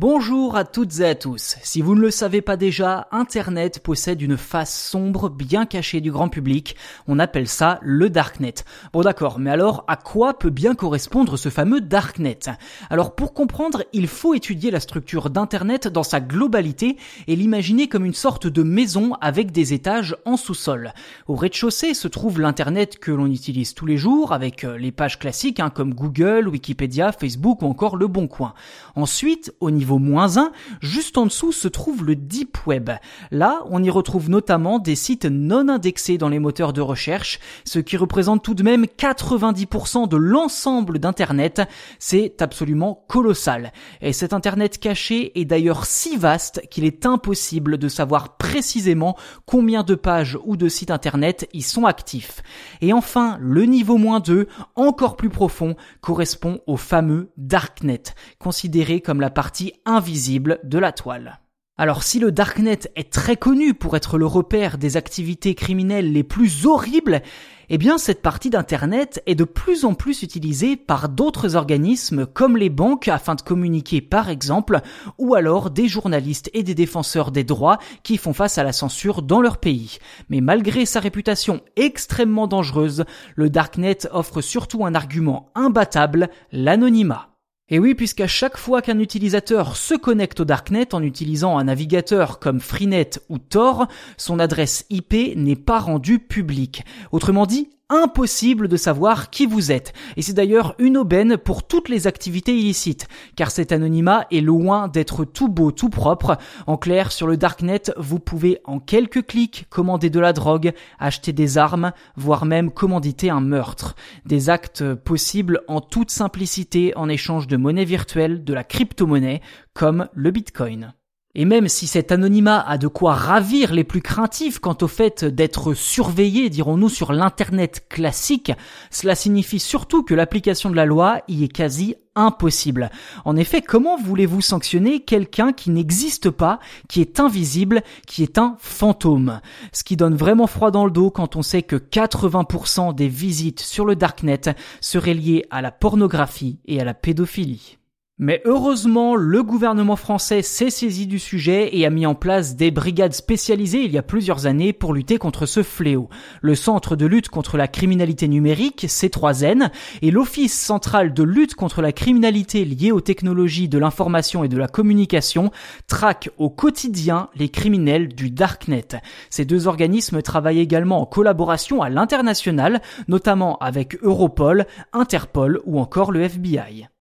Bonjour à toutes et à tous. Si vous ne le savez pas déjà, Internet possède une face sombre bien cachée du grand public. On appelle ça le Darknet. Bon d'accord, mais alors à quoi peut bien correspondre ce fameux Darknet? Alors pour comprendre, il faut étudier la structure d'Internet dans sa globalité et l'imaginer comme une sorte de maison avec des étages en sous-sol. Au rez-de-chaussée se trouve l'Internet que l'on utilise tous les jours avec euh, les pages classiques hein, comme Google, Wikipédia, Facebook ou encore Le Bon Coin. Ensuite, au niveau moins 1, juste en dessous se trouve le Deep Web. Là, on y retrouve notamment des sites non indexés dans les moteurs de recherche, ce qui représente tout de même 90% de l'ensemble d'Internet. C'est absolument colossal. Et cet Internet caché est d'ailleurs si vaste qu'il est impossible de savoir précisément combien de pages ou de sites Internet y sont actifs. Et enfin, le niveau moins 2, encore plus profond, correspond au fameux Darknet, considéré comme la invisible de la toile. Alors si le Darknet est très connu pour être le repère des activités criminelles les plus horribles, eh bien cette partie d'Internet est de plus en plus utilisée par d'autres organismes comme les banques afin de communiquer par exemple, ou alors des journalistes et des défenseurs des droits qui font face à la censure dans leur pays. Mais malgré sa réputation extrêmement dangereuse, le Darknet offre surtout un argument imbattable, l'anonymat. Et oui, puisqu'à chaque fois qu'un utilisateur se connecte au Darknet en utilisant un navigateur comme Freenet ou Tor, son adresse IP n'est pas rendue publique. Autrement dit, impossible de savoir qui vous êtes. Et c'est d'ailleurs une aubaine pour toutes les activités illicites, car cet anonymat est loin d'être tout beau, tout propre. En clair, sur le Darknet, vous pouvez en quelques clics commander de la drogue, acheter des armes, voire même commanditer un meurtre. Des actes possibles en toute simplicité en échange de monnaie virtuelle, de la crypto-monnaie, comme le Bitcoin. Et même si cet anonymat a de quoi ravir les plus craintifs quant au fait d'être surveillé, dirons-nous, sur l'Internet classique, cela signifie surtout que l'application de la loi y est quasi impossible. En effet, comment voulez-vous sanctionner quelqu'un qui n'existe pas, qui est invisible, qui est un fantôme? Ce qui donne vraiment froid dans le dos quand on sait que 80% des visites sur le Darknet seraient liées à la pornographie et à la pédophilie. Mais heureusement, le gouvernement français s'est saisi du sujet et a mis en place des brigades spécialisées il y a plusieurs années pour lutter contre ce fléau. Le Centre de lutte contre la criminalité numérique, C3N, et l'Office central de lutte contre la criminalité liée aux technologies de l'information et de la communication traquent au quotidien les criminels du Darknet. Ces deux organismes travaillent également en collaboration à l'international, notamment avec Europol, Interpol ou encore le FBI.